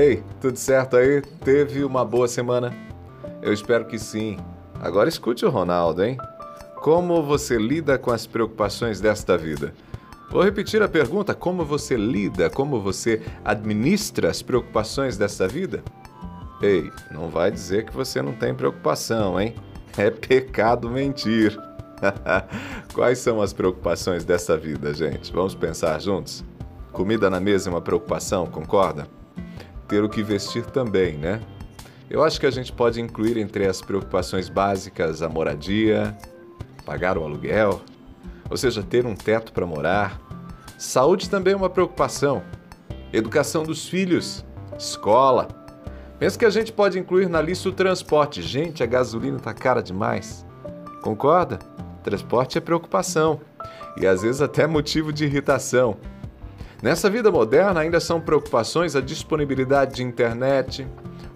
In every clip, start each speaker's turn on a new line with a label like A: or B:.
A: Ei, tudo certo aí? Teve uma boa semana? Eu espero que sim. Agora escute o Ronaldo, hein? Como você lida com as preocupações desta vida? Vou repetir a pergunta: como você lida, como você administra as preocupações desta vida? Ei, não vai dizer que você não tem preocupação, hein? É pecado mentir. Quais são as preocupações dessa vida, gente? Vamos pensar juntos? Comida na mesa é uma preocupação, concorda? Ter o que vestir também, né? Eu acho que a gente pode incluir entre as preocupações básicas a moradia, pagar o aluguel, ou seja, ter um teto para morar. Saúde também é uma preocupação. Educação dos filhos, escola. Penso que a gente pode incluir na lista o transporte. Gente, a gasolina está cara demais. Concorda? Transporte é preocupação e às vezes até motivo de irritação. Nessa vida moderna, ainda são preocupações a disponibilidade de internet,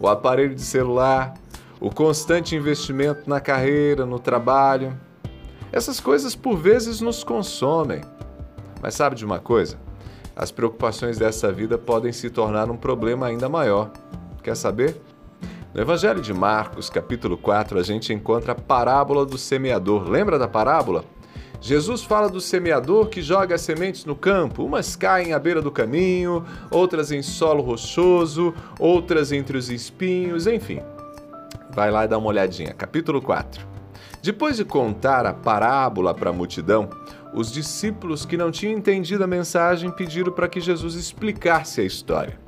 A: o aparelho de celular, o constante investimento na carreira, no trabalho. Essas coisas por vezes nos consomem. Mas sabe de uma coisa? As preocupações dessa vida podem se tornar um problema ainda maior. Quer saber? No Evangelho de Marcos, capítulo 4, a gente encontra a parábola do semeador. Lembra da parábola? Jesus fala do semeador que joga as sementes no campo. Umas caem à beira do caminho, outras em solo rochoso, outras entre os espinhos, enfim. Vai lá e dá uma olhadinha. Capítulo 4. Depois de contar a parábola para a multidão, os discípulos que não tinham entendido a mensagem pediram para que Jesus explicasse a história.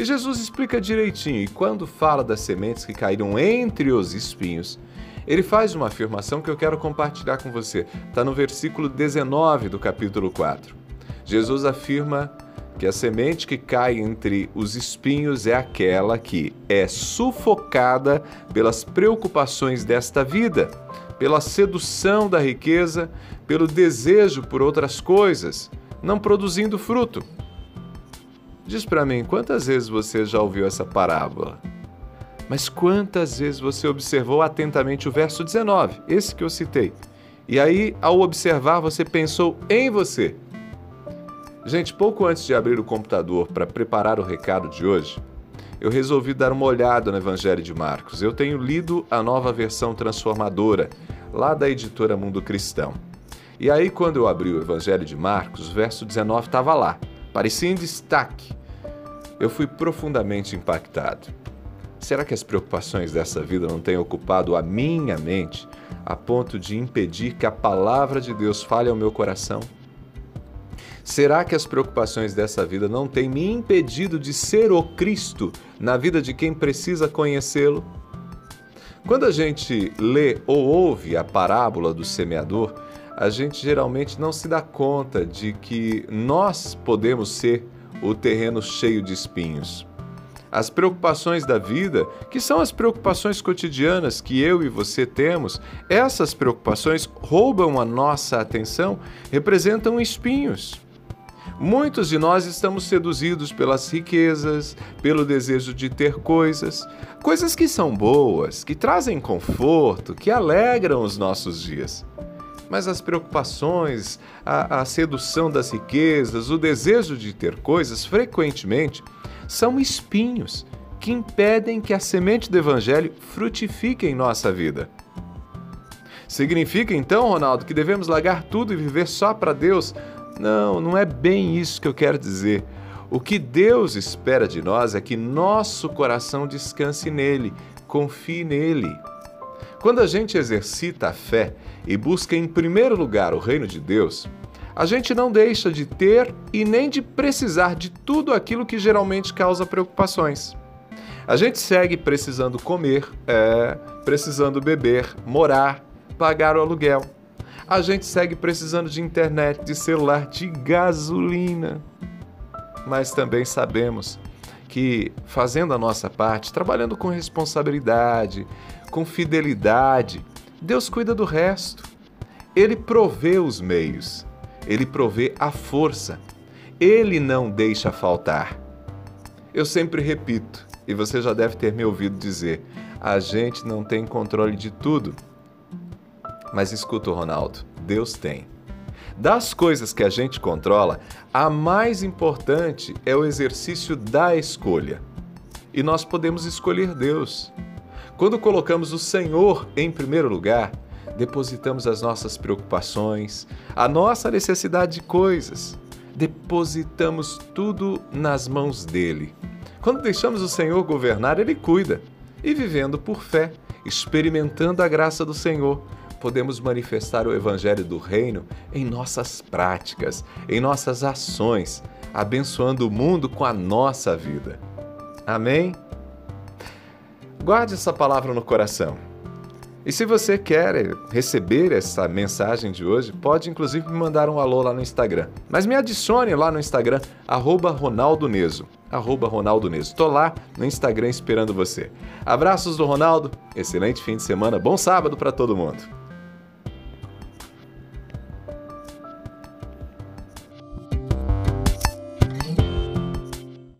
A: E Jesus explica direitinho, e quando fala das sementes que caíram entre os espinhos, ele faz uma afirmação que eu quero compartilhar com você. Está no versículo 19 do capítulo 4. Jesus afirma que a semente que cai entre os espinhos é aquela que é sufocada pelas preocupações desta vida, pela sedução da riqueza, pelo desejo por outras coisas, não produzindo fruto. Diz para mim, quantas vezes você já ouviu essa parábola? Mas quantas vezes você observou atentamente o verso 19, esse que eu citei? E aí, ao observar, você pensou em você. Gente, pouco antes de abrir o computador para preparar o recado de hoje, eu resolvi dar uma olhada no Evangelho de Marcos. Eu tenho lido a nova versão transformadora, lá da editora Mundo Cristão. E aí, quando eu abri o Evangelho de Marcos, o verso 19 estava lá, parecia em destaque. Eu fui profundamente impactado. Será que as preocupações dessa vida não têm ocupado a minha mente a ponto de impedir que a palavra de Deus fale ao meu coração? Será que as preocupações dessa vida não têm me impedido de ser o Cristo na vida de quem precisa conhecê-lo? Quando a gente lê ou ouve a parábola do semeador, a gente geralmente não se dá conta de que nós podemos ser o terreno cheio de espinhos as preocupações da vida, que são as preocupações cotidianas que eu e você temos, essas preocupações roubam a nossa atenção, representam espinhos. Muitos de nós estamos seduzidos pelas riquezas, pelo desejo de ter coisas, coisas que são boas, que trazem conforto, que alegram os nossos dias. Mas as preocupações, a, a sedução das riquezas, o desejo de ter coisas, frequentemente são espinhos que impedem que a semente do Evangelho frutifique em nossa vida. Significa então, Ronaldo, que devemos largar tudo e viver só para Deus? Não, não é bem isso que eu quero dizer. O que Deus espera de nós é que nosso coração descanse nele, confie nele. Quando a gente exercita a fé e busca em primeiro lugar o reino de Deus, a gente não deixa de ter e nem de precisar de tudo aquilo que geralmente causa preocupações. A gente segue precisando comer, é, precisando beber, morar, pagar o aluguel. A gente segue precisando de internet, de celular, de gasolina. Mas também sabemos que fazendo a nossa parte, trabalhando com responsabilidade, com fidelidade, Deus cuida do resto. Ele provê os meios ele provê a força. Ele não deixa faltar. Eu sempre repito, e você já deve ter me ouvido dizer: a gente não tem controle de tudo. Mas escuta, Ronaldo, Deus tem. Das coisas que a gente controla, a mais importante é o exercício da escolha. e nós podemos escolher Deus. Quando colocamos o Senhor em primeiro lugar, depositamos as nossas preocupações, a nossa necessidade de coisas, depositamos tudo nas mãos dele. Quando deixamos o Senhor governar, ele cuida. E vivendo por fé, experimentando a graça do Senhor, podemos manifestar o Evangelho do Reino em nossas práticas, em nossas ações, abençoando o mundo com a nossa vida. Amém? Guarde essa palavra no coração. E se você quer receber essa mensagem de hoje, pode inclusive me mandar um alô lá no Instagram. Mas me adicione lá no Instagram, arroba Ronaldo Neso. Arroba Ronaldo Neso. Tô lá no Instagram esperando você. Abraços do Ronaldo, excelente fim de semana, bom sábado para todo mundo.